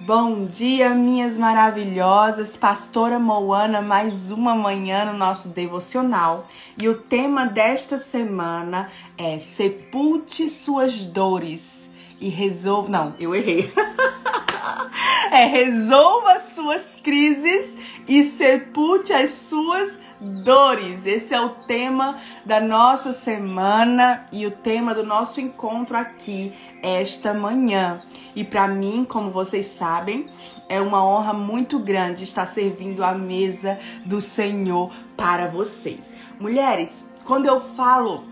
Bom dia, minhas maravilhosas. Pastora Moana, mais uma manhã no nosso devocional. E o tema desta semana é Sepulte suas dores e resolva. Não, eu errei. é resolva suas crises e sepulte as suas dores. Esse é o tema da nossa semana e o tema do nosso encontro aqui esta manhã. E para mim, como vocês sabem, é uma honra muito grande estar servindo a mesa do Senhor para vocês. Mulheres, quando eu falo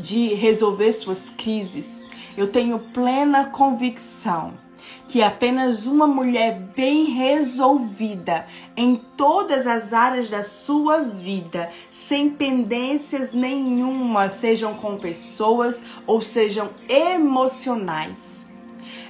de resolver suas crises, eu tenho plena convicção que apenas uma mulher bem resolvida em todas as áreas da sua vida, sem pendências nenhuma, sejam com pessoas ou sejam emocionais,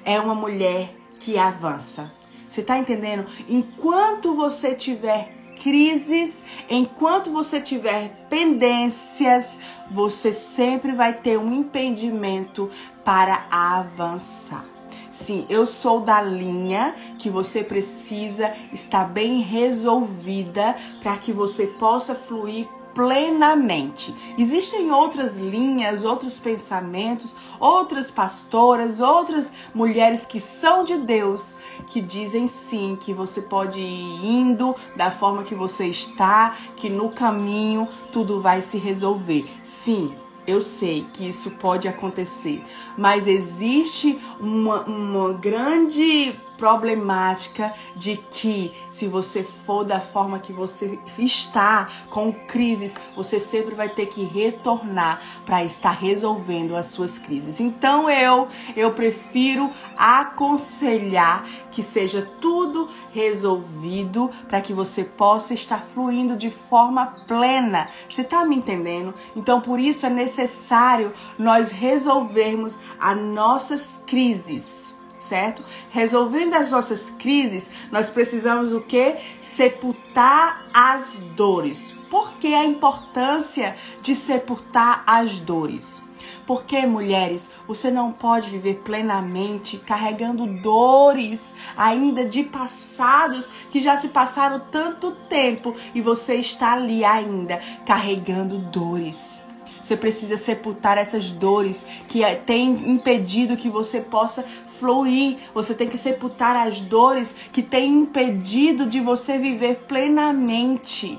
é uma mulher que avança. Você tá entendendo? Enquanto você tiver crises, enquanto você tiver pendências, você sempre vai ter um impedimento para avançar. Sim, eu sou da linha que você precisa estar bem resolvida para que você possa fluir plenamente. Existem outras linhas, outros pensamentos, outras pastoras, outras mulheres que são de Deus que dizem sim que você pode ir indo da forma que você está, que no caminho tudo vai se resolver. Sim, eu sei que isso pode acontecer, mas existe uma, uma grande problemática de que se você for da forma que você está com crises, você sempre vai ter que retornar para estar resolvendo as suas crises. Então eu eu prefiro aconselhar que seja tudo resolvido para que você possa estar fluindo de forma plena. Você está me entendendo? Então por isso é necessário nós resolvermos as nossas crises certo? Resolvendo as nossas crises, nós precisamos o que? Sepultar as dores. Por que a importância de sepultar as dores? Porque, mulheres, você não pode viver plenamente carregando dores ainda de passados que já se passaram tanto tempo e você está ali ainda carregando dores. Você precisa sepultar essas dores que é, têm impedido que você possa fluir. Você tem que sepultar as dores que têm impedido de você viver plenamente.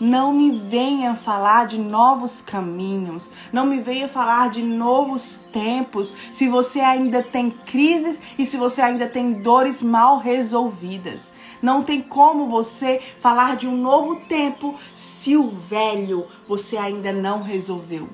Não me venha falar de novos caminhos, não me venha falar de novos tempos, se você ainda tem crises e se você ainda tem dores mal resolvidas. Não tem como você falar de um novo tempo se o velho você ainda não resolveu.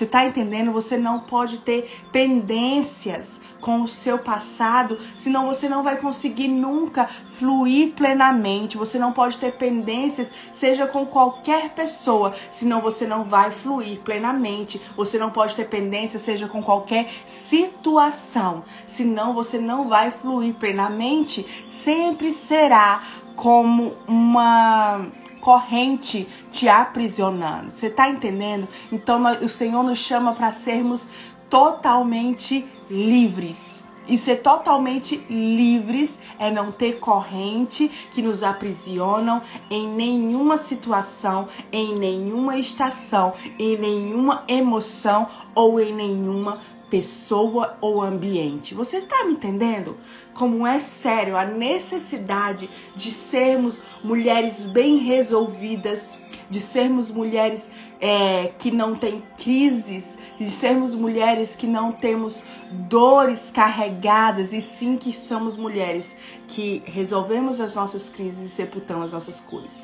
Você está entendendo? Você não pode ter pendências com o seu passado, senão você não vai conseguir nunca fluir plenamente. Você não pode ter pendências, seja com qualquer pessoa, senão você não vai fluir plenamente. Você não pode ter pendência, seja com qualquer situação, senão você não vai fluir plenamente. Sempre será como uma corrente te aprisionando. Você está entendendo? Então o Senhor nos chama para sermos totalmente livres. E ser totalmente livres é não ter corrente que nos aprisionam em nenhuma situação, em nenhuma estação, em nenhuma emoção ou em nenhuma pessoa ou ambiente. Você está me entendendo? Como é sério a necessidade de sermos mulheres bem resolvidas, de sermos mulheres é, que não têm crises, de sermos mulheres que não temos dores carregadas, e sim que somos mulheres que resolvemos as nossas crises e sepultamos as nossas cores,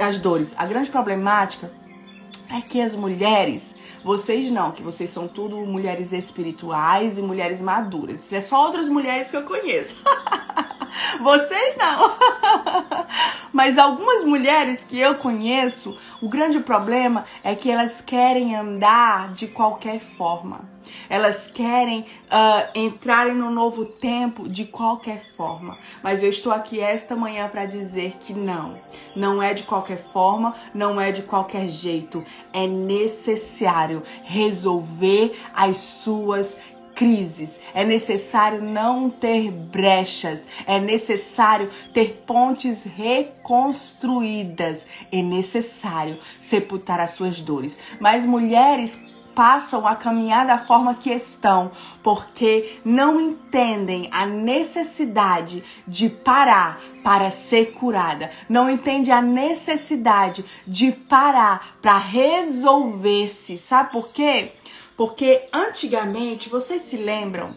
as dores. A grande problemática é que as mulheres, vocês não, que vocês são tudo mulheres espirituais e mulheres maduras. Isso é só outras mulheres que eu conheço. vocês não. Mas algumas mulheres que eu conheço, o grande problema é que elas querem andar de qualquer forma. Elas querem uh, entrarem no novo tempo de qualquer forma. Mas eu estou aqui esta manhã para dizer que não. Não é de qualquer forma, não é de qualquer jeito. É necessário resolver as suas crises, é necessário não ter brechas, é necessário ter pontes reconstruídas, é necessário sepultar as suas dores. Mas mulheres passam a caminhar da forma que estão, porque não entendem a necessidade de parar para ser curada, não entende a necessidade de parar para resolver-se. Sabe por quê? Porque antigamente, vocês se lembram?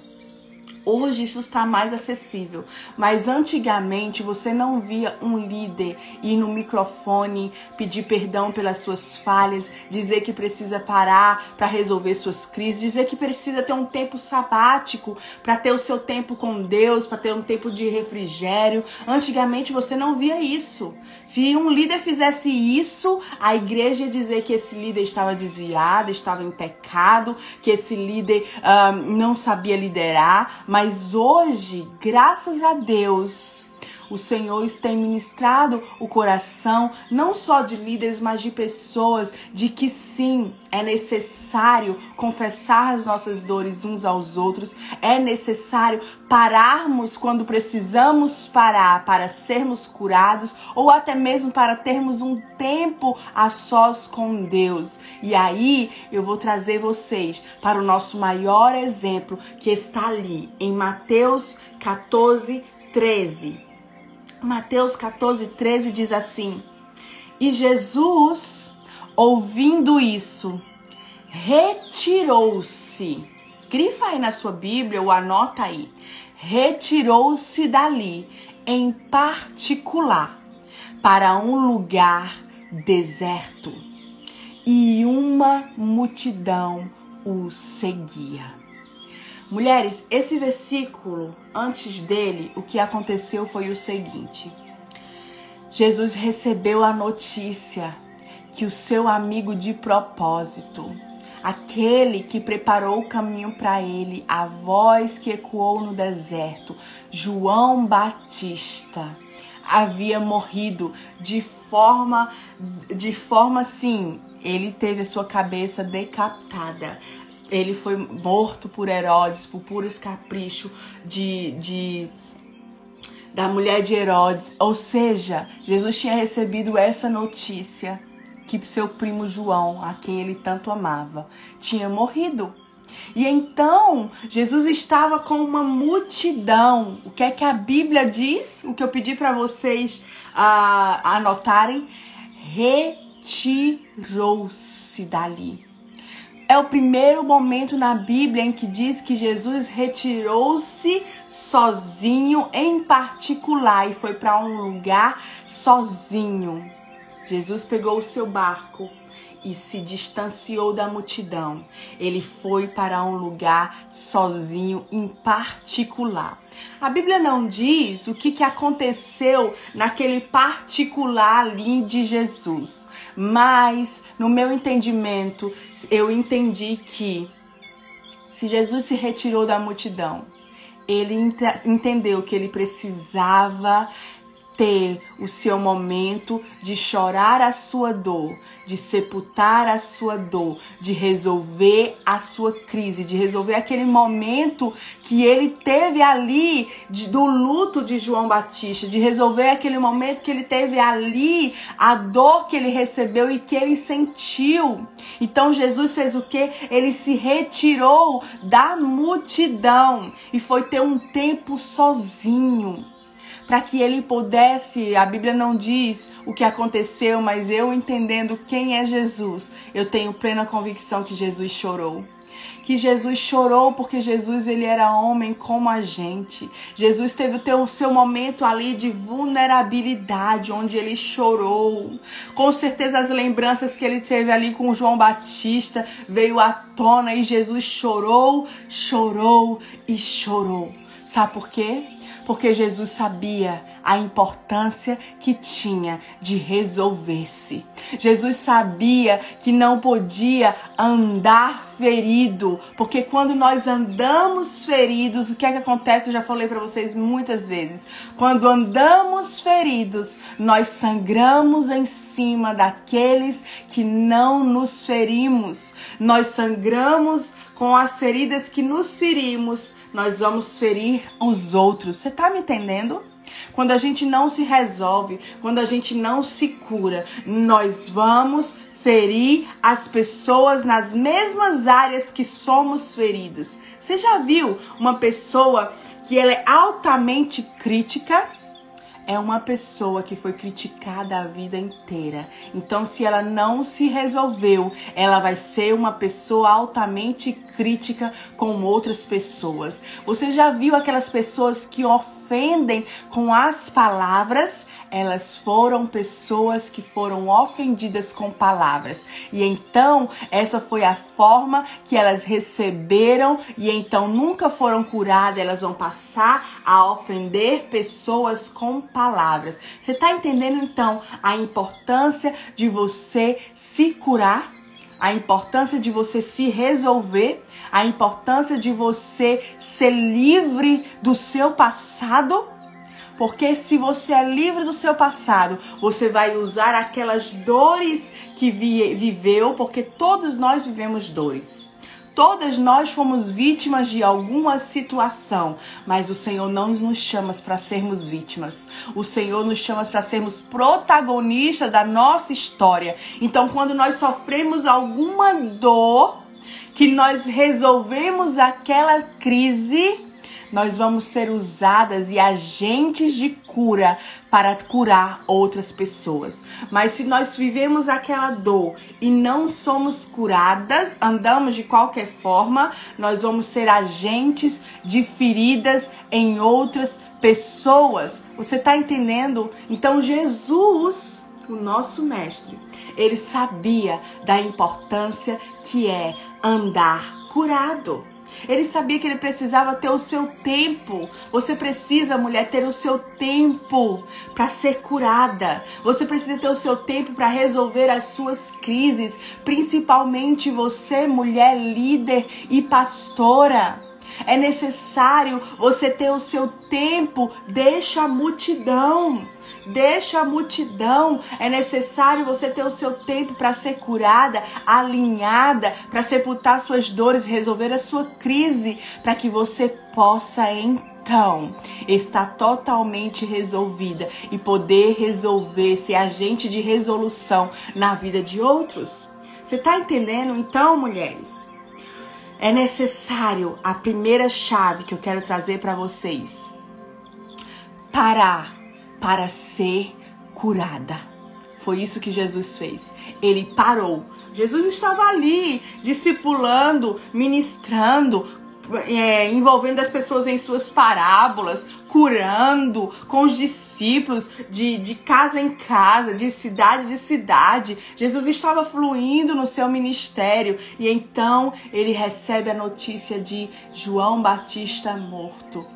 Hoje isso está mais acessível, mas antigamente você não via um líder ir no microfone pedir perdão pelas suas falhas, dizer que precisa parar para resolver suas crises, dizer que precisa ter um tempo sabático para ter o seu tempo com Deus, para ter um tempo de refrigério. Antigamente você não via isso. Se um líder fizesse isso, a igreja ia dizer que esse líder estava desviado, estava em pecado, que esse líder um, não sabia liderar mas hoje, graças a Deus, o Senhor tem ministrado o coração não só de líderes, mas de pessoas de que sim, é necessário confessar as nossas dores uns aos outros, é necessário pararmos quando precisamos parar para sermos curados ou até mesmo para termos um tempo a sós com Deus. E aí eu vou trazer vocês para o nosso maior exemplo que está ali em Mateus 14, 13. Mateus 14, 13 diz assim: E Jesus Ouvindo isso, retirou-se. Grifa aí na sua Bíblia ou anota aí. Retirou-se dali, em particular, para um lugar deserto. E uma multidão o seguia. Mulheres, esse versículo, antes dele, o que aconteceu foi o seguinte: Jesus recebeu a notícia que o seu amigo de propósito, aquele que preparou o caminho para ele, a voz que ecoou no deserto, João Batista, havia morrido de forma de forma assim, ele teve a sua cabeça decapitada. Ele foi morto por Herodes, por puros capricho de, de da mulher de Herodes. Ou seja, Jesus tinha recebido essa notícia que seu primo João, a quem ele tanto amava, tinha morrido. E então Jesus estava com uma multidão. O que é que a Bíblia diz? O que eu pedi para vocês uh, anotarem: retirou-se dali. É o primeiro momento na Bíblia em que diz que Jesus retirou-se sozinho, em particular, e foi para um lugar sozinho. Jesus pegou o seu barco e se distanciou da multidão. Ele foi para um lugar sozinho, em particular. A Bíblia não diz o que, que aconteceu naquele particular ali de Jesus, mas no meu entendimento, eu entendi que se Jesus se retirou da multidão, ele entendeu que ele precisava ter o seu momento de chorar a sua dor, de sepultar a sua dor, de resolver a sua crise, de resolver aquele momento que ele teve ali de, do luto de João Batista, de resolver aquele momento que ele teve ali, a dor que ele recebeu e que ele sentiu. Então Jesus fez o que? Ele se retirou da multidão e foi ter um tempo sozinho para que ele pudesse, a Bíblia não diz o que aconteceu, mas eu entendendo quem é Jesus, eu tenho plena convicção que Jesus chorou que Jesus chorou porque Jesus ele era homem como a gente. Jesus teve o seu momento ali de vulnerabilidade, onde ele chorou. Com certeza as lembranças que ele teve ali com João Batista veio à tona e Jesus chorou, chorou e chorou. Sabe por quê? Porque Jesus sabia a importância que tinha de resolver-se. Jesus sabia que não podia andar ferido, porque quando nós andamos feridos, o que é que acontece? Eu já falei para vocês muitas vezes. Quando andamos feridos, nós sangramos em cima daqueles que não nos ferimos. Nós sangramos com as feridas que nos ferimos, nós vamos ferir os outros. Você tá me entendendo? Quando a gente não se resolve, quando a gente não se cura, nós vamos ferir as pessoas nas mesmas áreas que somos feridas. Você já viu uma pessoa que ela é altamente crítica? É uma pessoa que foi criticada a vida inteira. Então, se ela não se resolveu, ela vai ser uma pessoa altamente crítica com outras pessoas. Você já viu aquelas pessoas que ofendem com as palavras? Elas foram pessoas que foram ofendidas com palavras. E então, essa foi a forma que elas receberam e então nunca foram curadas, elas vão passar a ofender pessoas com palavras. Você está entendendo então a importância de você se curar? A importância de você se resolver, a importância de você ser livre do seu passado. Porque se você é livre do seu passado, você vai usar aquelas dores que viveu, porque todos nós vivemos dores. Todas nós fomos vítimas de alguma situação, mas o Senhor não nos chama para sermos vítimas. O Senhor nos chama para sermos protagonistas da nossa história. Então, quando nós sofremos alguma dor, que nós resolvemos aquela crise, nós vamos ser usadas e agentes de cura para curar outras pessoas. Mas se nós vivemos aquela dor e não somos curadas, andamos de qualquer forma, nós vamos ser agentes de feridas em outras pessoas. Você está entendendo? Então Jesus, o nosso mestre, ele sabia da importância que é andar curado. Ele sabia que ele precisava ter o seu tempo. Você precisa, mulher, ter o seu tempo para ser curada. Você precisa ter o seu tempo para resolver as suas crises, principalmente você, mulher líder e pastora. É necessário você ter o seu tempo, deixa a multidão. Deixa a multidão. É necessário você ter o seu tempo para ser curada, alinhada, para sepultar suas dores, resolver a sua crise, para que você possa então estar totalmente resolvida e poder resolver, ser agente de resolução na vida de outros. Você está entendendo então, mulheres? É necessário a primeira chave que eu quero trazer para vocês. Parar para ser curada. Foi isso que Jesus fez. Ele parou. Jesus estava ali, discipulando, ministrando, é, envolvendo as pessoas em suas parábolas, curando com os discípulos de, de casa em casa, de cidade de cidade. Jesus estava fluindo no seu ministério e então ele recebe a notícia de João Batista morto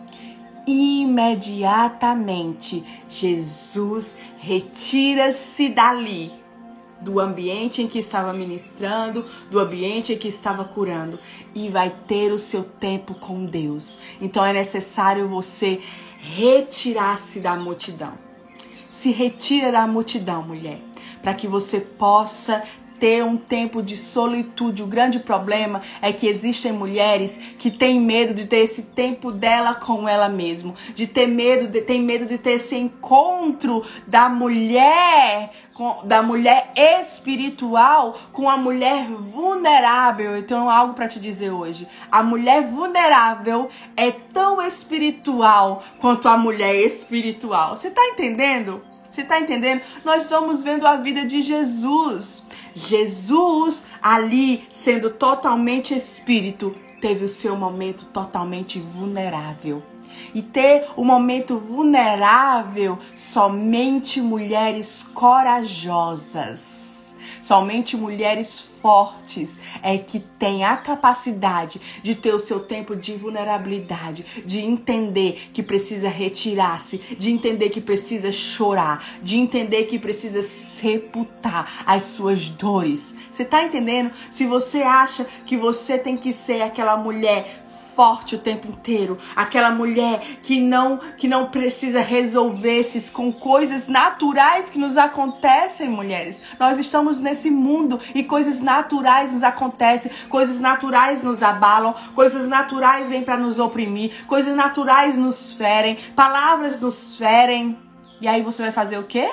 imediatamente Jesus retira-se dali, do ambiente em que estava ministrando, do ambiente em que estava curando, e vai ter o seu tempo com Deus. Então é necessário você retirar-se da multidão. Se retira da multidão, mulher, para que você possa ter um tempo de solitude. O grande problema é que existem mulheres que têm medo de ter esse tempo dela com ela mesma, de ter medo, de, tem medo de ter esse encontro da mulher, da mulher espiritual com a mulher vulnerável. Eu tenho algo para te dizer hoje. A mulher vulnerável é tão espiritual quanto a mulher espiritual. Você tá entendendo? Você tá entendendo? Nós estamos vendo a vida de Jesus. Jesus, ali sendo totalmente espírito, teve o seu momento totalmente vulnerável. E ter o um momento vulnerável somente mulheres corajosas Somente mulheres fortes é que têm a capacidade de ter o seu tempo de vulnerabilidade, de entender que precisa retirar-se, de entender que precisa chorar, de entender que precisa sepultar as suas dores. Você tá entendendo? Se você acha que você tem que ser aquela mulher forte o tempo inteiro, aquela mulher que não que não precisa resolver-se com coisas naturais que nos acontecem, mulheres. Nós estamos nesse mundo e coisas naturais nos acontecem, coisas naturais nos abalam, coisas naturais vêm para nos oprimir, coisas naturais nos ferem, palavras nos ferem. E aí você vai fazer o quê?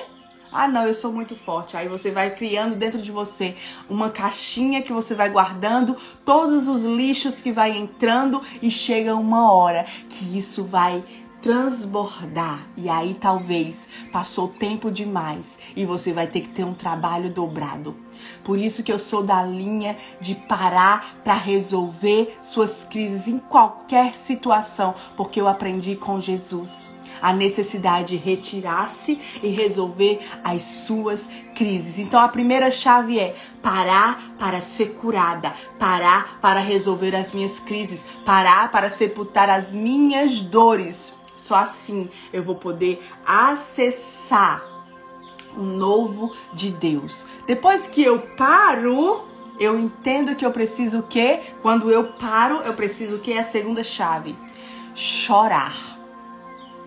Ah, não, eu sou muito forte. Aí você vai criando dentro de você uma caixinha que você vai guardando todos os lixos que vai entrando e chega uma hora que isso vai transbordar. E aí talvez passou tempo demais e você vai ter que ter um trabalho dobrado. Por isso que eu sou da linha de parar para resolver suas crises em qualquer situação, porque eu aprendi com Jesus a necessidade de retirar-se e resolver as suas crises. Então a primeira chave é parar para ser curada, parar para resolver as minhas crises, parar para sepultar as minhas dores. Só assim eu vou poder acessar o novo de Deus. Depois que eu paro, eu entendo que eu preciso o quê? Quando eu paro, eu preciso o quê? A segunda chave. Chorar.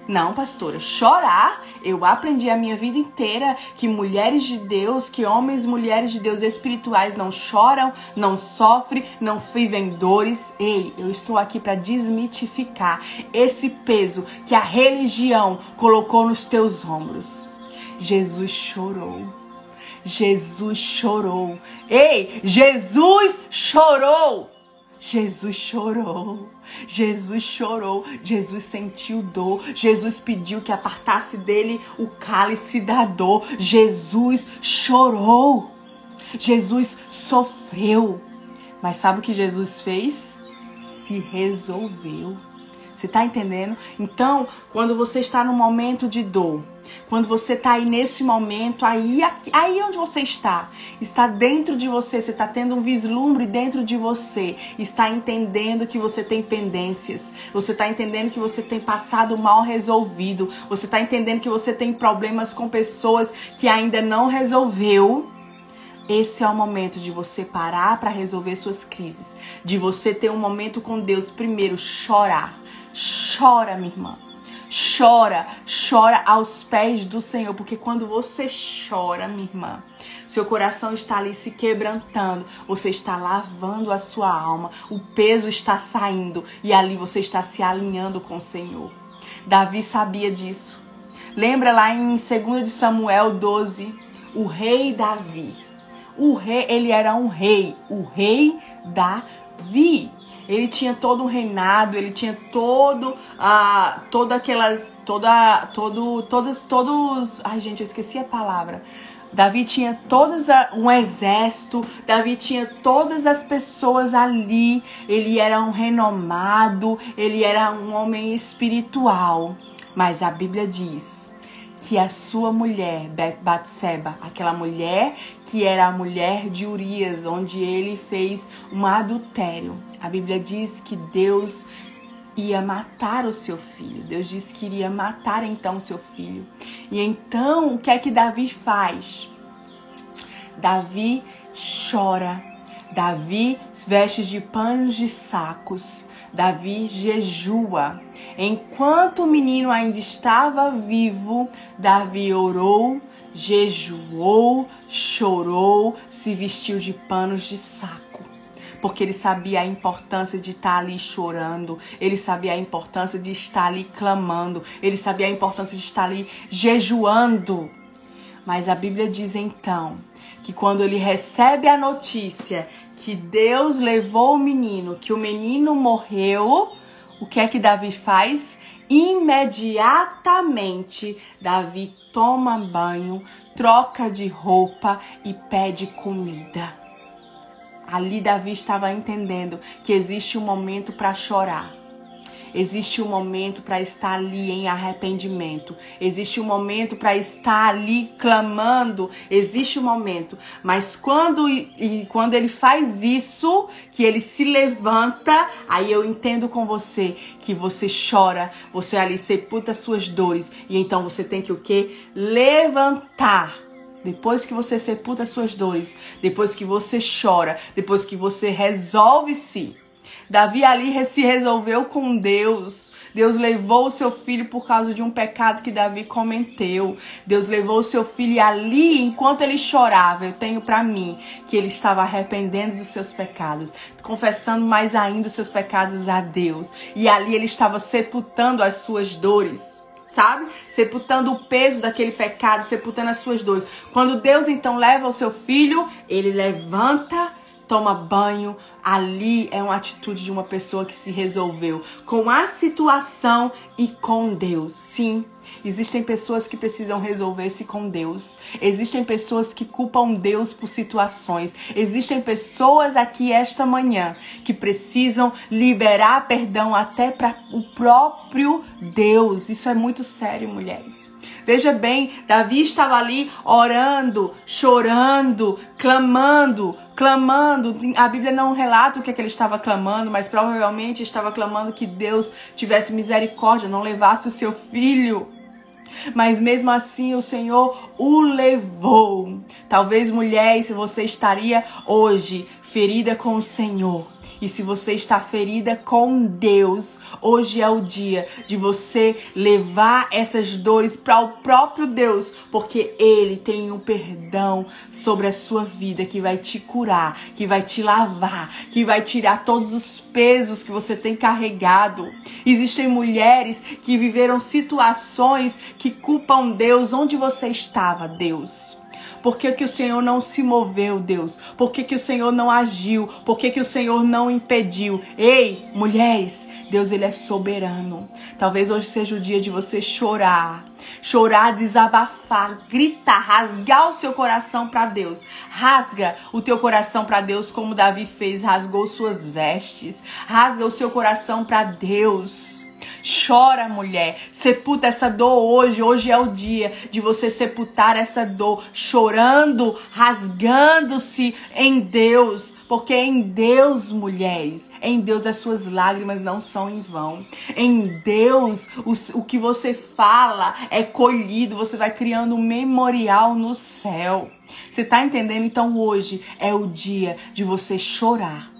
Não, pastora, chorar. Eu aprendi a minha vida inteira que mulheres de Deus, que homens e mulheres de Deus espirituais não choram, não sofrem, não vivem dores. Ei, eu estou aqui para desmitificar esse peso que a religião colocou nos teus ombros. Jesus chorou. Jesus chorou. Ei, Jesus chorou. Jesus chorou. Jesus chorou, Jesus sentiu dor, Jesus pediu que apartasse dele o cálice da dor. Jesus chorou. Jesus sofreu. Mas sabe o que Jesus fez? Se resolveu. Você está entendendo? Então, quando você está no momento de dor, quando você está aí nesse momento, aí, aí onde você está, está dentro de você, você está tendo um vislumbre dentro de você, está entendendo que você tem pendências, você está entendendo que você tem passado mal resolvido, você está entendendo que você tem problemas com pessoas que ainda não resolveu. Esse é o momento de você parar para resolver suas crises, de você ter um momento com Deus, primeiro chorar. Chora, minha irmã. Chora, chora aos pés do Senhor, porque quando você chora, minha irmã, seu coração está ali se quebrantando, você está lavando a sua alma, o peso está saindo e ali você está se alinhando com o Senhor. Davi sabia disso. Lembra lá em 2 de Samuel 12, o rei Davi o rei, ele era um rei, o rei Davi. Ele tinha todo um reinado, ele tinha todo a toda aquelas toda todo todos todos, ai gente, eu esqueci a palavra. Davi tinha todas a, um exército, Davi tinha todas as pessoas ali. Ele era um renomado, ele era um homem espiritual. Mas a Bíblia diz que a sua mulher, Batseba, aquela mulher que era a mulher de Urias, onde ele fez um adultério. A Bíblia diz que Deus ia matar o seu filho. Deus disse que iria matar então o seu filho. E então, o que é que Davi faz? Davi chora. Davi veste de panos de sacos. Davi jejua. Enquanto o menino ainda estava vivo, Davi orou, jejuou, chorou, se vestiu de panos de saco. Porque ele sabia a importância de estar ali chorando, ele sabia a importância de estar ali clamando, ele sabia a importância de estar ali jejuando. Mas a Bíblia diz então que quando ele recebe a notícia que Deus levou o menino, que o menino morreu, o que é que Davi faz? Imediatamente, Davi toma banho, troca de roupa e pede comida. Ali, Davi estava entendendo que existe um momento para chorar. Existe um momento para estar ali em arrependimento. Existe um momento para estar ali clamando. Existe um momento. Mas quando, e, quando ele faz isso, que ele se levanta, aí eu entendo com você que você chora, você ali sepulta suas dores. E então você tem que o quê? Levantar. Depois que você sepulta suas dores, depois que você chora, depois que você resolve-se Davi ali se resolveu com Deus. Deus levou o seu filho por causa de um pecado que Davi cometeu. Deus levou o seu filho e ali, enquanto ele chorava, eu tenho para mim que ele estava arrependendo dos seus pecados, confessando mais ainda os seus pecados a Deus. E ali ele estava sepultando as suas dores sabe? Sepultando o peso daquele pecado, sepultando as suas dores. Quando Deus então leva o seu filho, ele levanta toma banho. Ali é uma atitude de uma pessoa que se resolveu com a situação e com Deus. Sim, existem pessoas que precisam resolver-se com Deus. Existem pessoas que culpam Deus por situações. Existem pessoas aqui esta manhã que precisam liberar perdão até para o próprio Deus. Isso é muito sério, mulheres. Veja bem, Davi estava ali orando, chorando, clamando, clamando. A Bíblia não relata o que, é que ele estava clamando, mas provavelmente estava clamando que Deus tivesse misericórdia, não levasse o seu filho. Mas mesmo assim o Senhor o levou. Talvez mulher, se você estaria hoje ferida com o Senhor, e se você está ferida com Deus, hoje é o dia de você levar essas dores para o próprio Deus, porque Ele tem um perdão sobre a sua vida que vai te curar, que vai te lavar, que vai tirar todos os pesos que você tem carregado. Existem mulheres que viveram situações que culpam Deus. Onde você estava, Deus? Por que, que o Senhor não se moveu, Deus? Por que, que o Senhor não agiu? Por que, que o Senhor não impediu? Ei, mulheres, Deus ele é soberano. Talvez hoje seja o dia de você chorar, chorar, desabafar, gritar, rasgar o seu coração para Deus. Rasga o teu coração para Deus como Davi fez, rasgou suas vestes. Rasga o seu coração para Deus. Chora, mulher. Sepulta essa dor hoje. Hoje é o dia de você sepultar essa dor, chorando, rasgando-se em Deus. Porque em Deus, mulheres, em Deus as suas lágrimas não são em vão. Em Deus, o, o que você fala é colhido. Você vai criando um memorial no céu. Você tá entendendo? Então hoje é o dia de você chorar.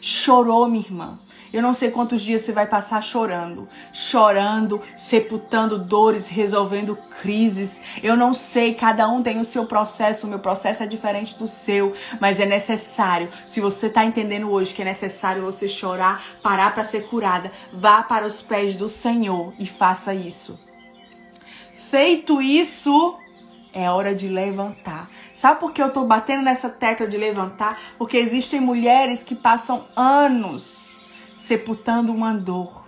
Chorou, minha irmã. Eu não sei quantos dias você vai passar chorando, chorando, sepultando dores, resolvendo crises. Eu não sei, cada um tem o seu processo, o meu processo é diferente do seu, mas é necessário. Se você está entendendo hoje que é necessário você chorar, parar para ser curada, vá para os pés do Senhor e faça isso. Feito isso, é hora de levantar. Sabe por que eu tô batendo nessa tecla de levantar? Porque existem mulheres que passam anos sepultando uma dor.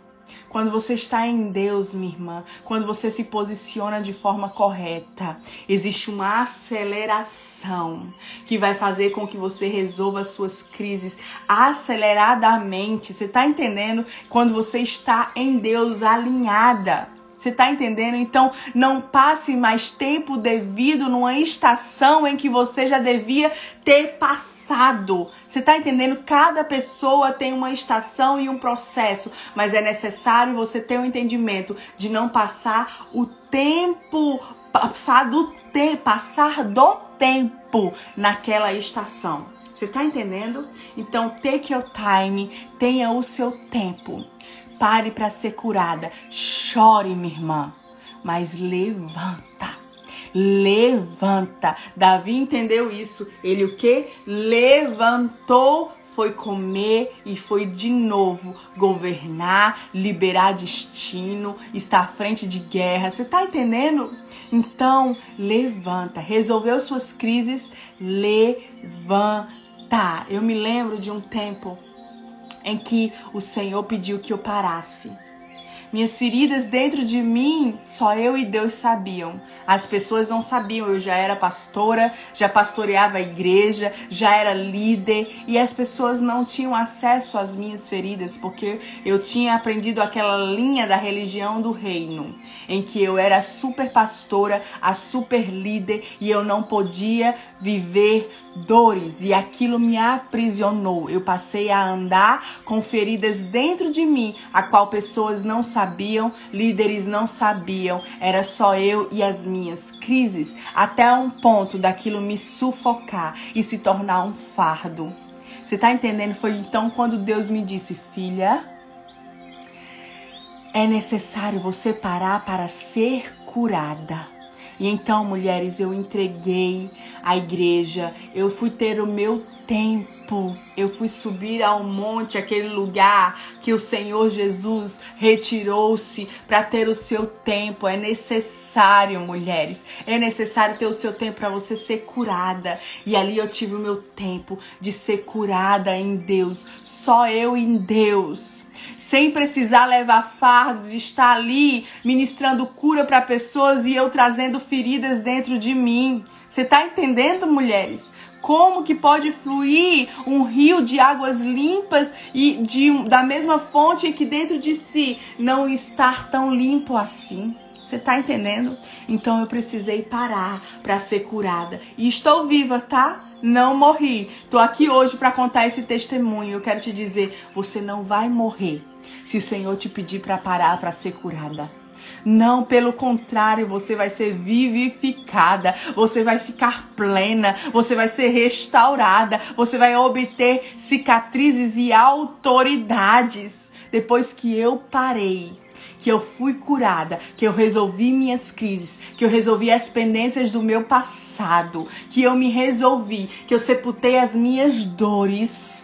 Quando você está em Deus, minha irmã, quando você se posiciona de forma correta, existe uma aceleração que vai fazer com que você resolva as suas crises aceleradamente. Você está entendendo? Quando você está em Deus alinhada. Você está entendendo? Então, não passe mais tempo devido numa estação em que você já devia ter passado. Você está entendendo? Cada pessoa tem uma estação e um processo, mas é necessário você ter um entendimento de não passar o tempo, passar do, te, passar do tempo naquela estação. Você está entendendo? Então, take your time, tenha o seu tempo pare para ser curada. Chore, minha irmã, mas levanta. Levanta. Davi entendeu isso. Ele o que? Levantou, foi comer e foi de novo governar, liberar destino, estar à frente de guerra. Você tá entendendo? Então, levanta. Resolveu suas crises, levanta. Eu me lembro de um tempo em que o Senhor pediu que eu parasse. Minhas feridas dentro de mim, só eu e Deus sabiam. As pessoas não sabiam. Eu já era pastora, já pastoreava a igreja, já era líder e as pessoas não tinham acesso às minhas feridas porque eu tinha aprendido aquela linha da religião do reino, em que eu era a super pastora, a super líder e eu não podia viver dores e aquilo me aprisionou. Eu passei a andar com feridas dentro de mim, a qual pessoas não sabiam, líderes não sabiam, era só eu e as minhas crises, até um ponto daquilo me sufocar e se tornar um fardo. Você tá entendendo? Foi então quando Deus me disse, filha, é necessário você parar para ser curada. E então, mulheres, eu entreguei a igreja, eu fui ter o meu tempo. Eu fui subir ao monte, aquele lugar que o Senhor Jesus retirou-se para ter o seu tempo. É necessário, mulheres, é necessário ter o seu tempo para você ser curada. E ali eu tive o meu tempo de ser curada em Deus, só eu em Deus sem precisar levar fardos, estar ali ministrando cura para pessoas e eu trazendo feridas dentro de mim. Você está entendendo, mulheres? Como que pode fluir um rio de águas limpas e de, da mesma fonte que dentro de si não estar tão limpo assim? Você tá entendendo? Então eu precisei parar para ser curada. E estou viva, tá? Não morri. Tô aqui hoje para contar esse testemunho. Eu quero te dizer, você não vai morrer se o Senhor te pedir para parar para ser curada. Não, pelo contrário, você vai ser vivificada, você vai ficar plena, você vai ser restaurada, você vai obter cicatrizes e autoridades. Depois que eu parei, que eu fui curada, que eu resolvi minhas crises, que eu resolvi as pendências do meu passado, que eu me resolvi, que eu sepultei as minhas dores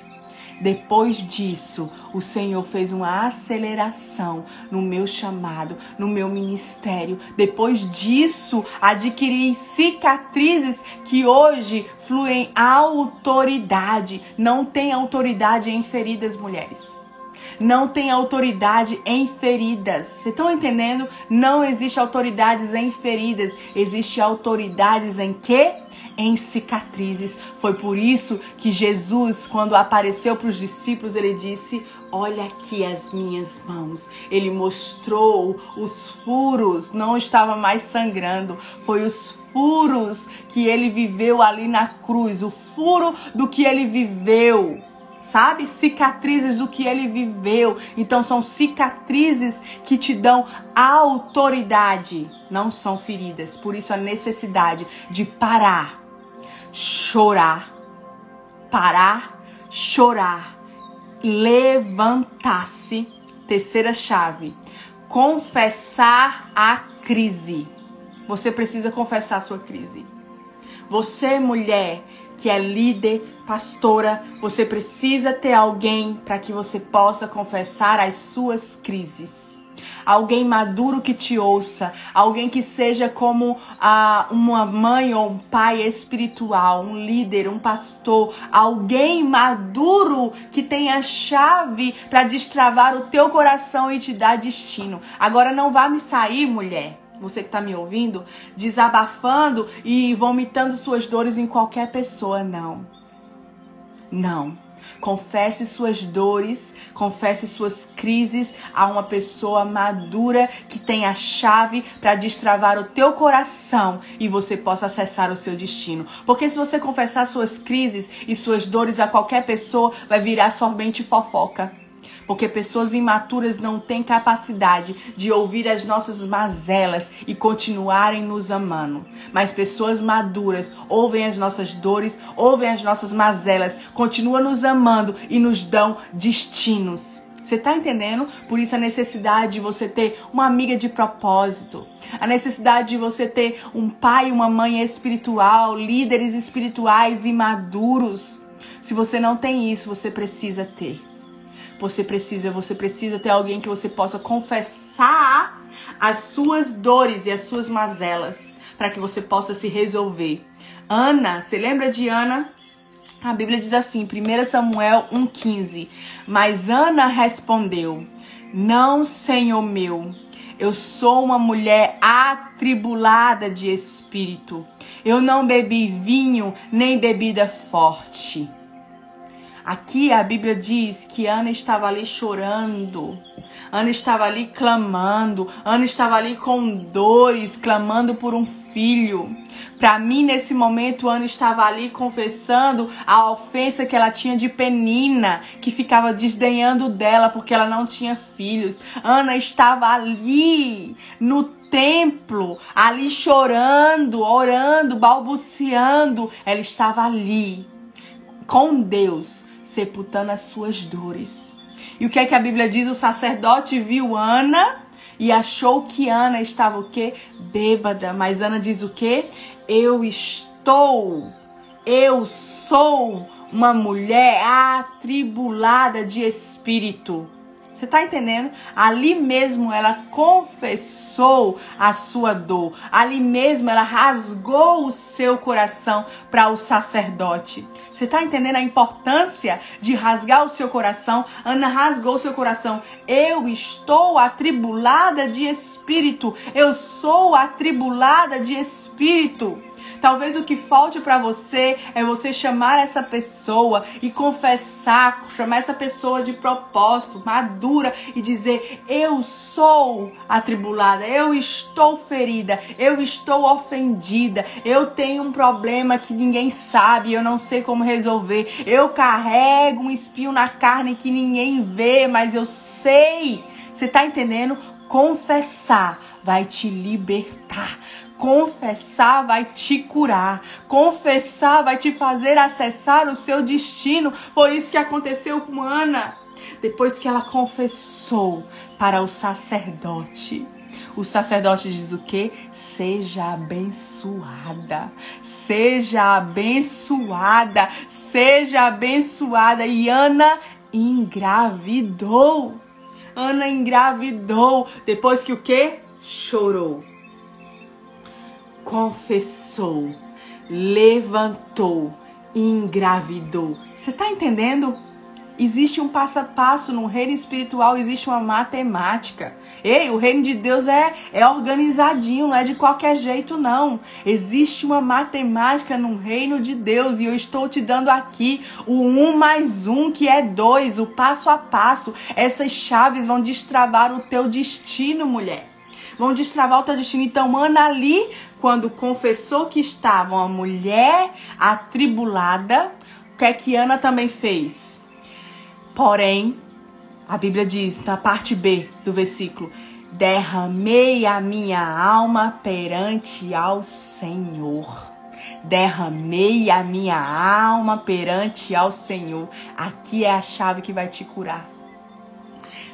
depois disso, o Senhor fez uma aceleração no meu chamado, no meu ministério. Depois disso, adquiri cicatrizes que hoje fluem autoridade. Não tem autoridade em feridas, mulheres não tem autoridade em feridas. Vocês estão entendendo? Não existe autoridades em feridas, existe autoridades em quê? Em cicatrizes. Foi por isso que Jesus, quando apareceu para os discípulos, ele disse: Olha aqui as minhas mãos. Ele mostrou os furos, não estava mais sangrando, foi os furos que ele viveu ali na cruz, o furo do que ele viveu sabe? Cicatrizes do que ele viveu. Então são cicatrizes que te dão autoridade, não são feridas. Por isso a necessidade de parar, chorar, parar, chorar, levantar-se. Terceira chave, confessar a crise. Você precisa confessar a sua crise. Você, mulher, que é líder, pastora, você precisa ter alguém para que você possa confessar as suas crises. Alguém maduro que te ouça, alguém que seja como ah, uma mãe ou um pai espiritual, um líder, um pastor, alguém maduro que tenha chave para destravar o teu coração e te dar destino. Agora não vá me sair, mulher você que está me ouvindo, desabafando e vomitando suas dores em qualquer pessoa, não. Não. Confesse suas dores, confesse suas crises a uma pessoa madura que tem a chave para destravar o teu coração e você possa acessar o seu destino. Porque se você confessar suas crises e suas dores a qualquer pessoa, vai virar somente fofoca porque pessoas imaturas não têm capacidade de ouvir as nossas mazelas e continuarem nos amando. Mas pessoas maduras ouvem as nossas dores, ouvem as nossas mazelas, continuam nos amando e nos dão destinos. Você tá entendendo? Por isso a necessidade de você ter uma amiga de propósito. A necessidade de você ter um pai e uma mãe espiritual, líderes espirituais e maduros. Se você não tem isso, você precisa ter. Você precisa, você precisa ter alguém que você possa confessar as suas dores e as suas mazelas para que você possa se resolver. Ana, você lembra de Ana? A Bíblia diz assim, 1 Samuel 1,15: Mas Ana respondeu: Não, Senhor meu, eu sou uma mulher atribulada de espírito. Eu não bebi vinho nem bebida forte. Aqui a Bíblia diz que Ana estava ali chorando, Ana estava ali clamando, Ana estava ali com dores, clamando por um filho. Para mim, nesse momento, Ana estava ali confessando a ofensa que ela tinha de Penina, que ficava desdenhando dela porque ela não tinha filhos. Ana estava ali no templo, ali chorando, orando, balbuciando. Ela estava ali com Deus sepultando as suas dores. E o que é que a Bíblia diz? O sacerdote viu Ana e achou que Ana estava o quê? Bêbada. Mas Ana diz o quê? Eu estou, eu sou uma mulher atribulada de espírito. Você tá entendendo? Ali mesmo ela confessou a sua dor. Ali mesmo ela rasgou o seu coração para o sacerdote. Você tá entendendo a importância de rasgar o seu coração? Ana rasgou o seu coração. Eu estou atribulada de espírito. Eu sou atribulada de espírito. Talvez o que falte para você é você chamar essa pessoa e confessar, chamar essa pessoa de propósito, madura e dizer: Eu sou atribulada, eu estou ferida, eu estou ofendida, eu tenho um problema que ninguém sabe, eu não sei como resolver, eu carrego um espinho na carne que ninguém vê, mas eu sei. Você está entendendo? Confessar vai te libertar. Confessar vai te curar. Confessar vai te fazer acessar o seu destino. Foi isso que aconteceu com Ana. Depois que ela confessou para o sacerdote. O sacerdote diz o que? Seja abençoada. Seja abençoada. Seja abençoada. E Ana engravidou. Ana engravidou. Depois que o que? Chorou confessou, levantou, engravidou. Você está entendendo? Existe um passo a passo no reino espiritual, existe uma matemática. Ei, o reino de Deus é, é organizadinho, não é de qualquer jeito, não. Existe uma matemática no reino de Deus e eu estou te dando aqui o um mais um, que é dois, o passo a passo. Essas chaves vão destravar o teu destino, mulher vão destravar o teu destino. Então, Ana ali, quando confessou que estava uma mulher atribulada, o que é que Ana também fez? Porém, a Bíblia diz na parte B do versículo: derramei a minha alma perante ao Senhor. Derramei a minha alma perante ao Senhor. Aqui é a chave que vai te curar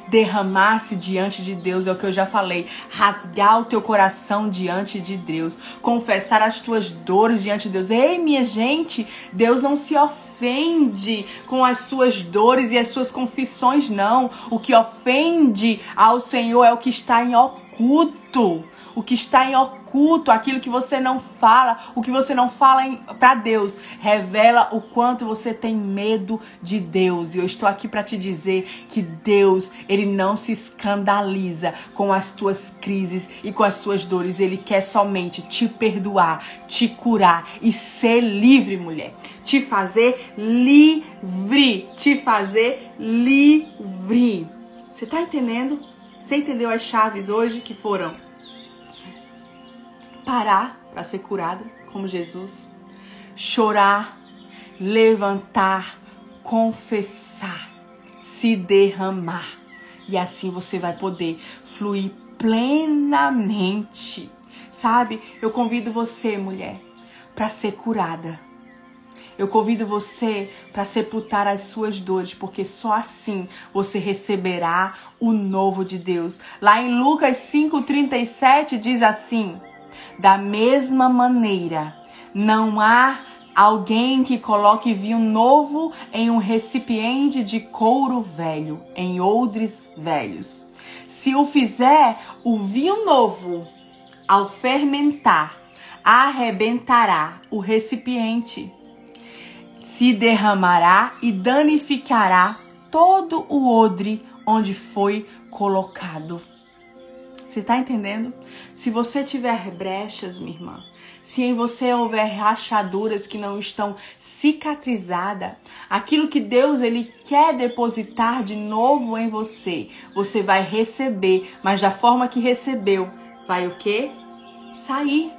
derramar-se diante de Deus, é o que eu já falei. Rasgar o teu coração diante de Deus. Confessar as tuas dores diante de Deus. Ei, minha gente, Deus não se ofende com as suas dores e as suas confissões, não. O que ofende ao Senhor é o que está em oculto. O que está em oculto oculto, aquilo que você não fala, o que você não fala para Deus, revela o quanto você tem medo de Deus. E eu estou aqui para te dizer que Deus, ele não se escandaliza com as tuas crises e com as suas dores. Ele quer somente te perdoar, te curar e ser livre, mulher. Te fazer livre, te fazer livre. Você tá entendendo? Você entendeu as chaves hoje que foram parar para ser curada, como Jesus, chorar, levantar, confessar, se derramar. E assim você vai poder fluir plenamente. Sabe? Eu convido você, mulher, para ser curada. Eu convido você para sepultar as suas dores, porque só assim você receberá o novo de Deus. Lá em Lucas 5:37 diz assim: da mesma maneira, não há alguém que coloque vinho novo em um recipiente de couro velho, em odres velhos. Se o fizer, o vinho novo, ao fermentar, arrebentará o recipiente, se derramará e danificará todo o odre onde foi colocado. Você tá entendendo? Se você tiver brechas, minha irmã, se em você houver rachaduras que não estão cicatrizadas, aquilo que Deus ele quer depositar de novo em você, você vai receber, mas da forma que recebeu, vai o quê? Sair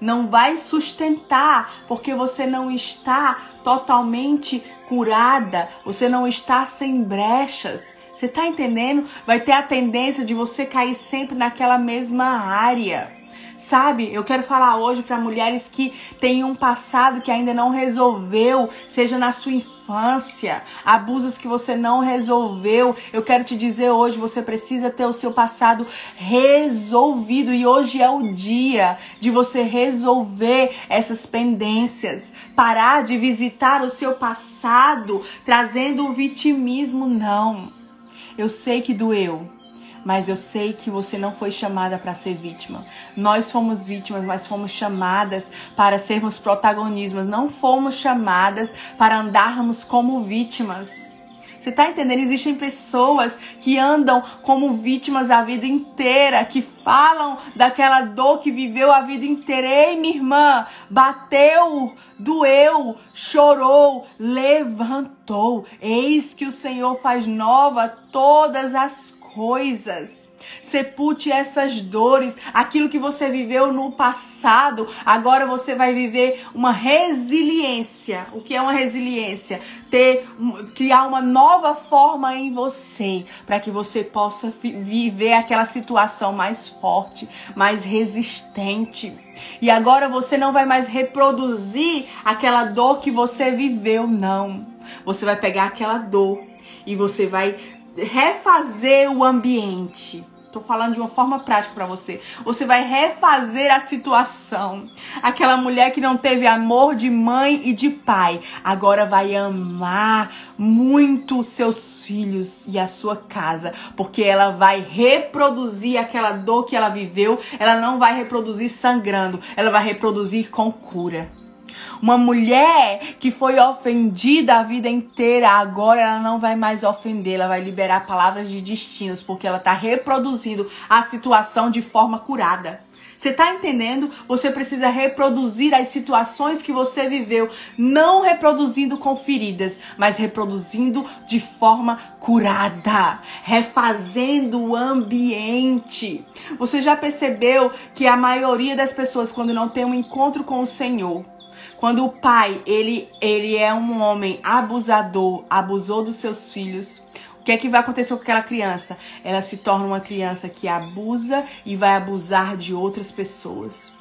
não vai sustentar, porque você não está totalmente curada, você não está sem brechas. Você tá entendendo? Vai ter a tendência de você cair sempre naquela mesma área. Sabe? Eu quero falar hoje para mulheres que têm um passado que ainda não resolveu, seja na sua infância, abusos que você não resolveu. Eu quero te dizer hoje, você precisa ter o seu passado resolvido e hoje é o dia de você resolver essas pendências, parar de visitar o seu passado trazendo o vitimismo não. Eu sei que doeu mas eu sei que você não foi chamada para ser vítima. Nós fomos vítimas, mas fomos chamadas para sermos protagonistas. Não fomos chamadas para andarmos como vítimas. Você tá entendendo? Existem pessoas que andam como vítimas a vida inteira, que falam daquela dor que viveu a vida inteira. Ei, minha irmã, bateu, doeu, chorou, levantou. Eis que o Senhor faz nova todas as coisas. Sepulte essas dores, aquilo que você viveu no passado, agora você vai viver uma resiliência. O que é uma resiliência? Ter criar uma nova forma em você, para que você possa viver aquela situação mais forte, mais resistente. E agora você não vai mais reproduzir aquela dor que você viveu, não. Você vai pegar aquela dor e você vai refazer o ambiente. Tô falando de uma forma prática para você. Você vai refazer a situação. Aquela mulher que não teve amor de mãe e de pai, agora vai amar muito seus filhos e a sua casa, porque ela vai reproduzir aquela dor que ela viveu. Ela não vai reproduzir sangrando, ela vai reproduzir com cura. Uma mulher que foi ofendida a vida inteira, agora ela não vai mais ofender, ela vai liberar palavras de destinos, porque ela está reproduzindo a situação de forma curada. Você está entendendo? Você precisa reproduzir as situações que você viveu, não reproduzindo com feridas, mas reproduzindo de forma curada, refazendo o ambiente. Você já percebeu que a maioria das pessoas, quando não tem um encontro com o Senhor, quando o pai, ele, ele é um homem abusador, abusou dos seus filhos, o que é que vai acontecer com aquela criança? Ela se torna uma criança que abusa e vai abusar de outras pessoas.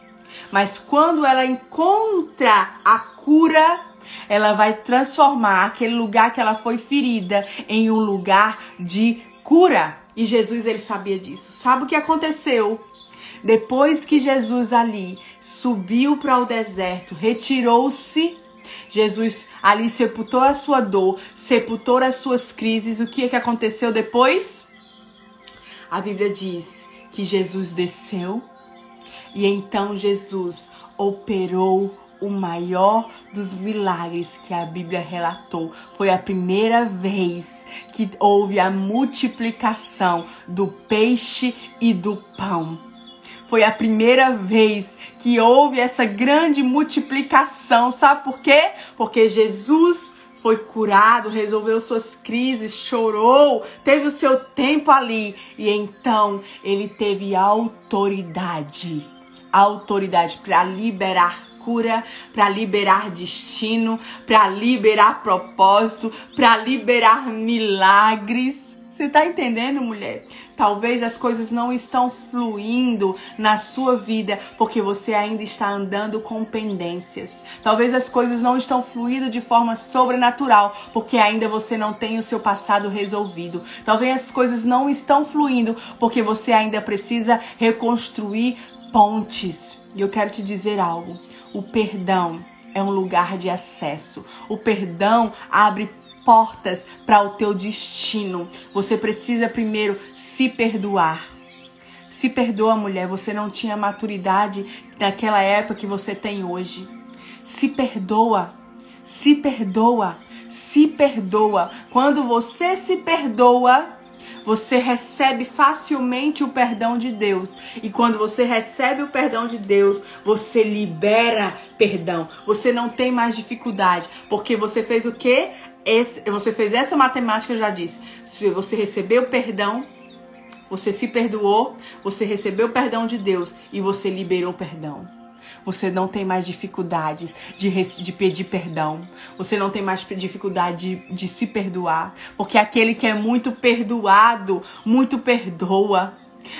Mas quando ela encontra a cura, ela vai transformar aquele lugar que ela foi ferida em um lugar de cura. E Jesus ele sabia disso. Sabe o que aconteceu? Depois que Jesus ali subiu para o deserto, retirou-se Jesus ali sepultou a sua dor, sepultou as suas crises. O que é que aconteceu depois? A Bíblia diz que Jesus desceu e então Jesus operou o maior dos milagres que a Bíblia relatou. Foi a primeira vez que houve a multiplicação do peixe e do pão. Foi a primeira vez que houve essa grande multiplicação. Sabe por quê? Porque Jesus foi curado, resolveu suas crises, chorou, teve o seu tempo ali e então ele teve autoridade. Autoridade para liberar cura, para liberar destino, para liberar propósito, para liberar milagres. Você tá entendendo, mulher? Talvez as coisas não estão fluindo na sua vida porque você ainda está andando com pendências. Talvez as coisas não estão fluindo de forma sobrenatural porque ainda você não tem o seu passado resolvido. Talvez as coisas não estão fluindo porque você ainda precisa reconstruir pontes. E eu quero te dizer algo. O perdão é um lugar de acesso. O perdão abre portas para o teu destino. Você precisa primeiro se perdoar. Se perdoa, mulher, você não tinha maturidade naquela época que você tem hoje. Se perdoa. Se perdoa. Se perdoa. Quando você se perdoa, você recebe facilmente o perdão de Deus. E quando você recebe o perdão de Deus, você libera perdão. Você não tem mais dificuldade, porque você fez o quê? Esse, você fez essa matemática, eu já disse. Se você recebeu perdão, você se perdoou, você recebeu o perdão de Deus e você liberou perdão. Você não tem mais dificuldades de, de pedir perdão. Você não tem mais dificuldade de, de se perdoar. Porque aquele que é muito perdoado, muito perdoa.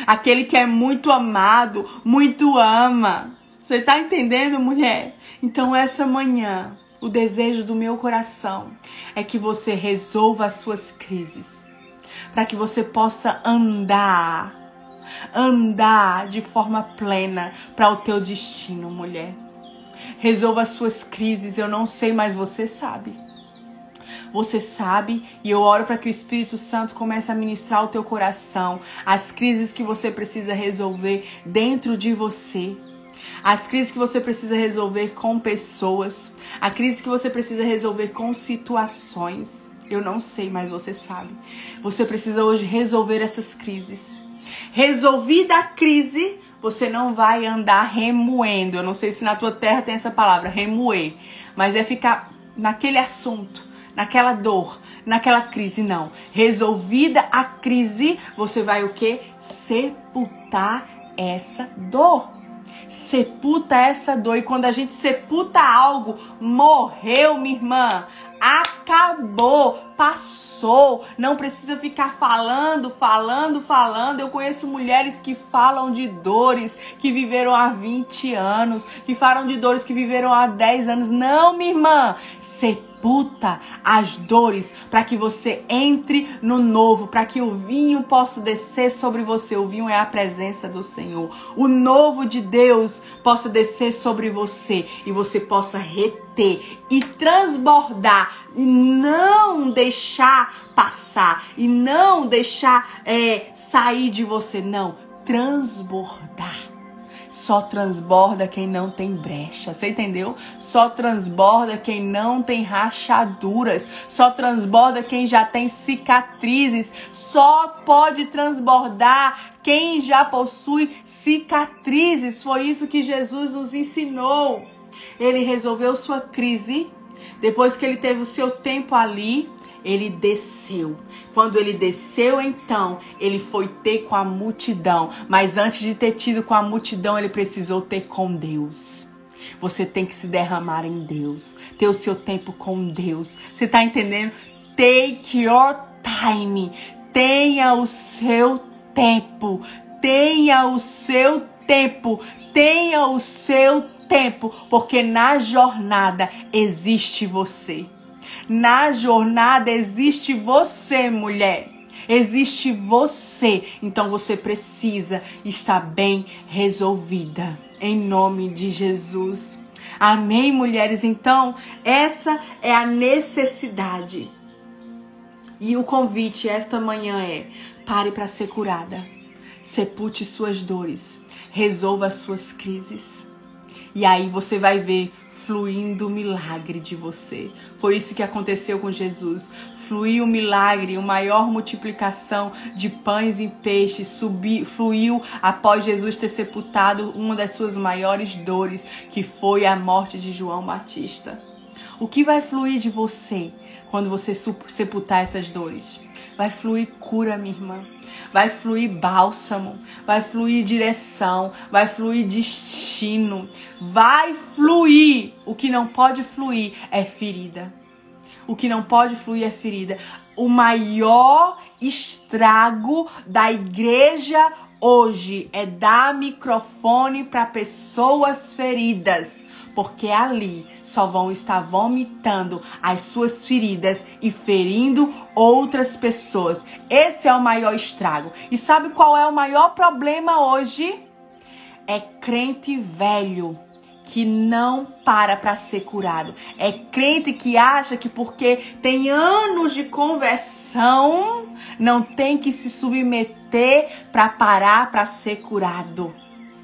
Aquele que é muito amado, muito ama. Você está entendendo, mulher? Então, essa manhã, o desejo do meu coração é que você resolva as suas crises, para que você possa andar, andar de forma plena para o teu destino, mulher. Resolva as suas crises, eu não sei, mas você sabe. Você sabe e eu oro para que o Espírito Santo comece a ministrar o teu coração, as crises que você precisa resolver dentro de você as crises que você precisa resolver com pessoas, a crise que você precisa resolver com situações. Eu não sei, mas você sabe. Você precisa hoje resolver essas crises. Resolvida a crise, você não vai andar remoendo. Eu não sei se na tua terra tem essa palavra, remoer, mas é ficar naquele assunto, naquela dor, naquela crise, não. Resolvida a crise, você vai o que? Sepultar essa dor sepulta essa dor. E quando a gente sepulta algo, morreu, minha irmã. Acabou, passou. Não precisa ficar falando, falando, falando. Eu conheço mulheres que falam de dores que viveram há 20 anos, que falam de dores que viveram há 10 anos. Não, minha irmã. Sepulta sepulta as dores para que você entre no novo, para que o vinho possa descer sobre você. O vinho é a presença do Senhor. O novo de Deus possa descer sobre você e você possa reter e transbordar e não deixar passar e não deixar é, sair de você. Não, transbordar. Só transborda quem não tem brecha. Você entendeu? Só transborda quem não tem rachaduras. Só transborda quem já tem cicatrizes. Só pode transbordar quem já possui cicatrizes. Foi isso que Jesus nos ensinou. Ele resolveu sua crise depois que ele teve o seu tempo ali ele desceu. Quando ele desceu, então, ele foi ter com a multidão. Mas antes de ter tido com a multidão, ele precisou ter com Deus. Você tem que se derramar em Deus, ter o seu tempo com Deus. Você está entendendo? Take your time. Tenha o seu tempo. Tenha o seu tempo. Tenha o seu tempo, porque na jornada existe você. Na jornada existe você, mulher. Existe você. Então você precisa estar bem resolvida. Em nome de Jesus. Amém, mulheres? Então, essa é a necessidade. E o convite esta manhã é: pare para ser curada. Sepulte suas dores. Resolva suas crises. E aí você vai ver fluindo o milagre de você. Foi isso que aconteceu com Jesus. Fluiu o milagre, uma maior multiplicação de pães e peixes, subi, fluiu após Jesus ter sepultado uma das suas maiores dores, que foi a morte de João Batista. O que vai fluir de você quando você sepultar essas dores? Vai fluir cura, minha irmã. Vai fluir bálsamo, vai fluir direção, vai fluir destino, vai fluir. O que não pode fluir é ferida. O que não pode fluir é ferida. O maior estrago da igreja hoje é dar microfone para pessoas feridas porque ali só vão estar vomitando as suas feridas e ferindo outras pessoas. Esse é o maior estrago. E sabe qual é o maior problema hoje? É crente velho que não para para ser curado. É crente que acha que porque tem anos de conversão, não tem que se submeter para parar para ser curado.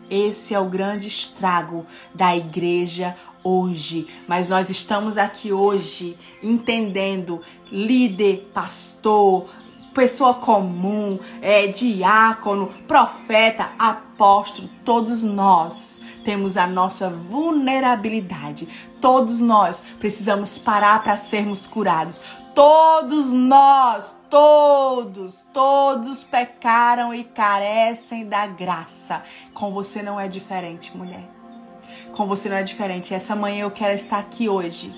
Esse é o grande estrago da igreja hoje. Mas nós estamos aqui hoje entendendo, líder, pastor, pessoa comum, é, diácono, profeta, apóstolo, todos nós temos a nossa vulnerabilidade. Todos nós precisamos parar para sermos curados. Todos nós, todos, todos pecaram e carecem da graça. Com você não é diferente, mulher. Com você não é diferente. Essa manhã eu quero estar aqui hoje.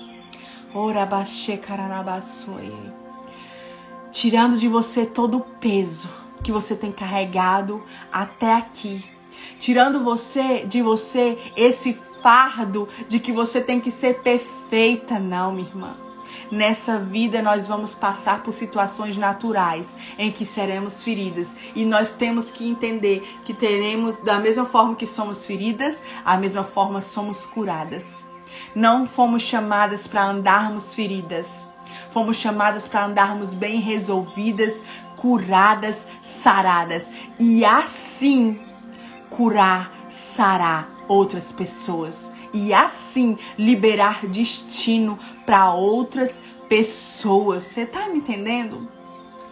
Tirando de você todo o peso que você tem carregado até aqui, tirando você de você esse fardo de que você tem que ser perfeita, não, minha irmã. Nessa vida nós vamos passar por situações naturais em que seremos feridas e nós temos que entender que teremos da mesma forma que somos feridas, a mesma forma somos curadas. Não fomos chamadas para andarmos feridas. Fomos chamadas para andarmos bem resolvidas, curadas, saradas e assim curar, sarar outras pessoas e assim liberar destino para outras pessoas. Você tá me entendendo?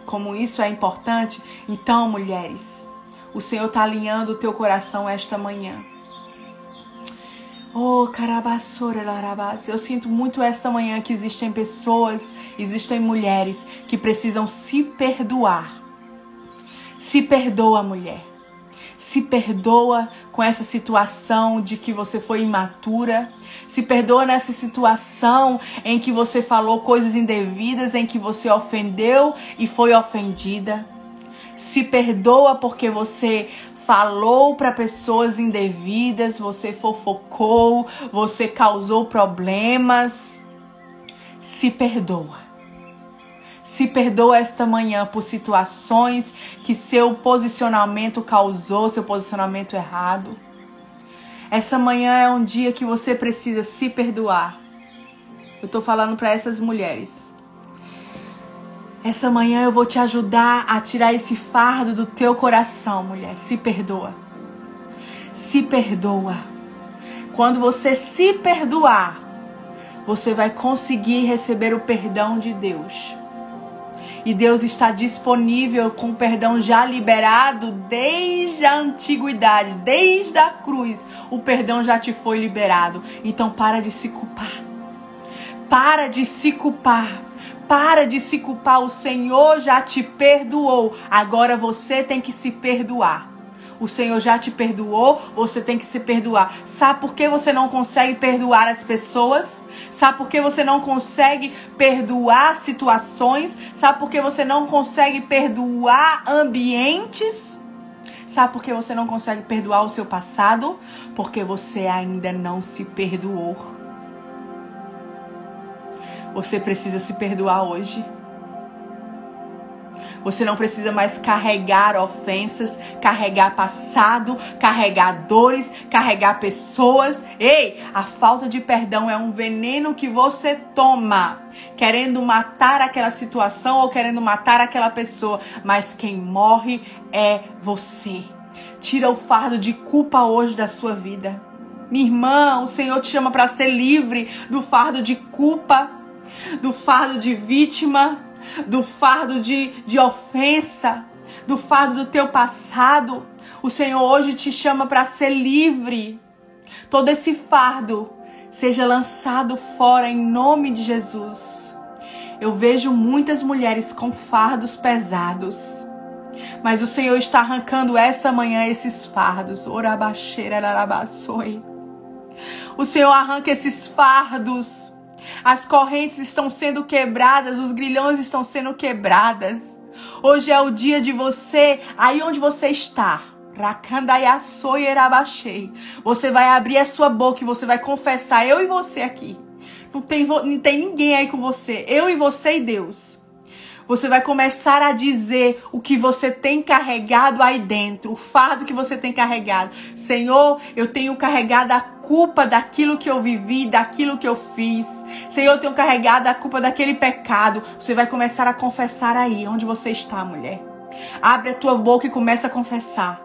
Como isso é importante? Então, mulheres, o Senhor tá alinhando o teu coração esta manhã. Oh, carabassora, larabás. Eu sinto muito esta manhã que existem pessoas, existem mulheres que precisam se perdoar. Se perdoa, mulher se perdoa com essa situação de que você foi imatura, se perdoa nessa situação em que você falou coisas indevidas, em que você ofendeu e foi ofendida. Se perdoa porque você falou para pessoas indevidas, você fofocou, você causou problemas. Se perdoa. Se perdoa esta manhã por situações que seu posicionamento causou, seu posicionamento errado. Essa manhã é um dia que você precisa se perdoar. Eu tô falando para essas mulheres. Essa manhã eu vou te ajudar a tirar esse fardo do teu coração, mulher. Se perdoa. Se perdoa. Quando você se perdoar, você vai conseguir receber o perdão de Deus. E Deus está disponível com perdão já liberado desde a antiguidade, desde a cruz. O perdão já te foi liberado. Então para de se culpar. Para de se culpar. Para de se culpar. O Senhor já te perdoou. Agora você tem que se perdoar. O Senhor já te perdoou, você tem que se perdoar. Sabe por que você não consegue perdoar as pessoas? Sabe por que você não consegue perdoar situações? Sabe por que você não consegue perdoar ambientes? Sabe por que você não consegue perdoar o seu passado? Porque você ainda não se perdoou. Você precisa se perdoar hoje. Você não precisa mais carregar ofensas, carregar passado, carregar dores, carregar pessoas. Ei, a falta de perdão é um veneno que você toma, querendo matar aquela situação ou querendo matar aquela pessoa, mas quem morre é você. Tira o fardo de culpa hoje da sua vida. Minha irmã, o Senhor te chama para ser livre do fardo de culpa, do fardo de vítima do fardo de, de ofensa, do fardo do teu passado. O Senhor hoje te chama para ser livre. Todo esse fardo seja lançado fora em nome de Jesus. Eu vejo muitas mulheres com fardos pesados. Mas o Senhor está arrancando essa manhã esses fardos. O Senhor arranca esses fardos as correntes estão sendo quebradas, os grilhões estão sendo quebradas. Hoje é o dia de você, aí onde você está. Você vai abrir a sua boca e você vai confessar, eu e você aqui. Não tem, não tem ninguém aí com você. Eu e você e Deus. Você vai começar a dizer o que você tem carregado aí dentro, o fardo que você tem carregado. Senhor, eu tenho carregado a culpa daquilo que eu vivi, daquilo que eu fiz. Senhor, eu tenho carregado a culpa daquele pecado. Você vai começar a confessar aí, onde você está, mulher. Abre a tua boca e começa a confessar.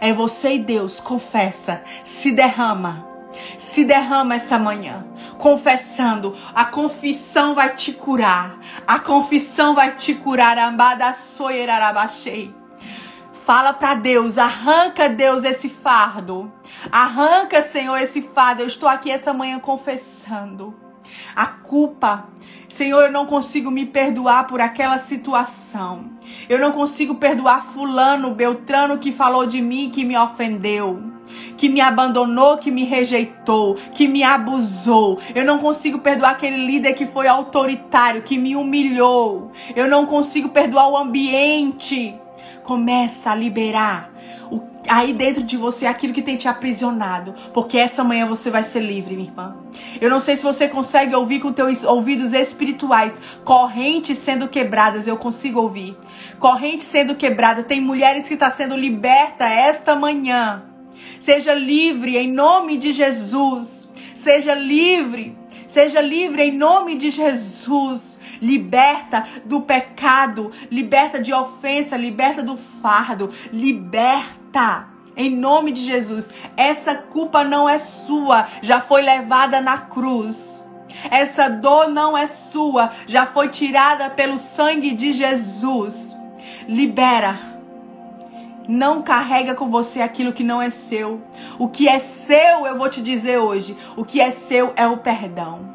É você e Deus, confessa, se derrama se derrama essa manhã, confessando. A confissão vai te curar. A confissão vai te curar. Fala para Deus, arranca Deus esse fardo. Arranca, Senhor, esse fardo. Eu estou aqui essa manhã confessando. A culpa Senhor, eu não consigo me perdoar por aquela situação. Eu não consigo perdoar Fulano, Beltrano que falou de mim, que me ofendeu, que me abandonou, que me rejeitou, que me abusou. Eu não consigo perdoar aquele líder que foi autoritário, que me humilhou. Eu não consigo perdoar o ambiente Começa a liberar aí dentro de você aquilo que tem te aprisionado, porque essa manhã você vai ser livre, minha irmã. Eu não sei se você consegue ouvir com teus ouvidos espirituais, correntes sendo quebradas, eu consigo ouvir. Correntes sendo quebradas, tem mulheres que estão tá sendo liberta esta manhã. Seja livre em nome de Jesus. Seja livre. Seja livre em nome de Jesus liberta do pecado, liberta de ofensa, liberta do fardo, liberta. Em nome de Jesus, essa culpa não é sua, já foi levada na cruz. Essa dor não é sua, já foi tirada pelo sangue de Jesus. Libera. Não carrega com você aquilo que não é seu. O que é seu, eu vou te dizer hoje, o que é seu é o perdão.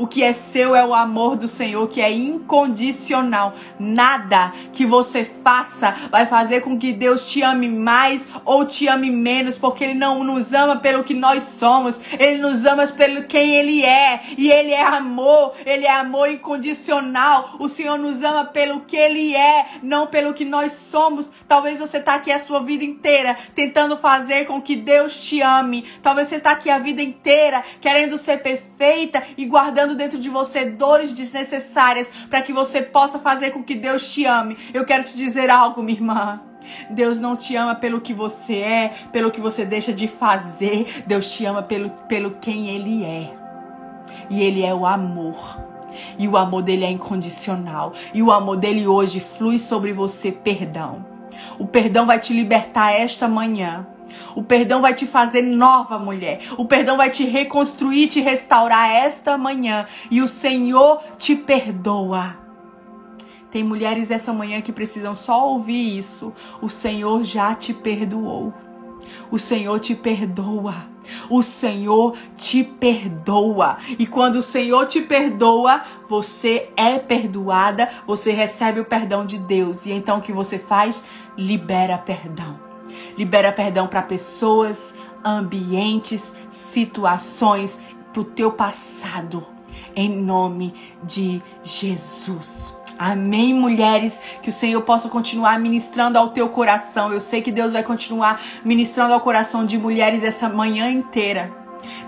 O que é seu é o amor do Senhor, que é incondicional. Nada que você faça vai fazer com que Deus te ame mais ou te ame menos, porque Ele não nos ama pelo que nós somos, Ele nos ama pelo quem Ele é. E Ele é amor, Ele é amor incondicional. O Senhor nos ama pelo que Ele é, não pelo que nós somos. Talvez você está aqui a sua vida inteira tentando fazer com que Deus te ame. Talvez você está aqui a vida inteira querendo ser perfeita e guardando gerando dentro de você dores desnecessárias para que você possa fazer com que Deus te ame. Eu quero te dizer algo, minha irmã. Deus não te ama pelo que você é, pelo que você deixa de fazer. Deus te ama pelo, pelo quem Ele é. E Ele é o amor. E o amor dele é incondicional. E o amor dele hoje flui sobre você perdão. O perdão vai te libertar esta manhã. O perdão vai te fazer nova mulher. O perdão vai te reconstruir, te restaurar esta manhã. E o Senhor te perdoa. Tem mulheres essa manhã que precisam só ouvir isso. O Senhor já te perdoou. O Senhor te perdoa. O Senhor te perdoa. E quando o Senhor te perdoa, você é perdoada, você recebe o perdão de Deus. E então o que você faz? Libera perdão. Libera perdão para pessoas, ambientes, situações, para o teu passado. Em nome de Jesus. Amém, mulheres. Que o Senhor possa continuar ministrando ao teu coração. Eu sei que Deus vai continuar ministrando ao coração de mulheres essa manhã inteira.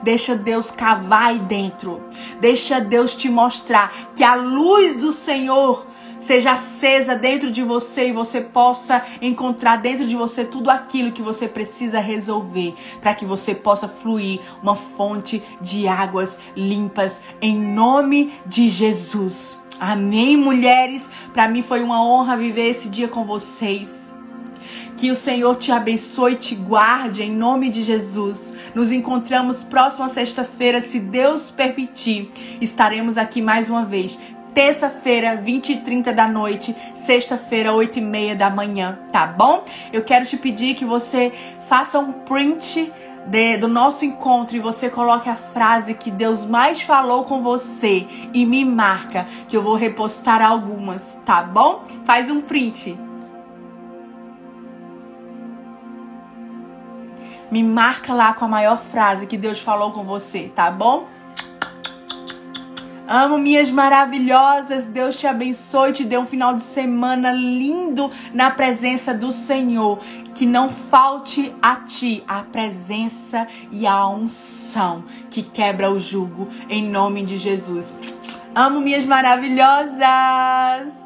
Deixa Deus cavar aí dentro. Deixa Deus te mostrar que a luz do Senhor seja acesa dentro de você e você possa encontrar dentro de você tudo aquilo que você precisa resolver para que você possa fluir uma fonte de águas limpas em nome de Jesus. Amém, mulheres. Para mim foi uma honra viver esse dia com vocês. Que o Senhor te abençoe e te guarde em nome de Jesus. Nos encontramos próxima sexta-feira, se Deus permitir. Estaremos aqui mais uma vez terça-feira, 20 e 30 da noite, sexta-feira, 8 e meia da manhã, tá bom? Eu quero te pedir que você faça um print de, do nosso encontro e você coloque a frase que Deus mais falou com você e me marca, que eu vou repostar algumas, tá bom? Faz um print. Me marca lá com a maior frase que Deus falou com você, tá bom? Amo minhas maravilhosas. Deus te abençoe, te dê um final de semana lindo na presença do Senhor. Que não falte a ti a presença e a unção que quebra o jugo em nome de Jesus. Amo minhas maravilhosas.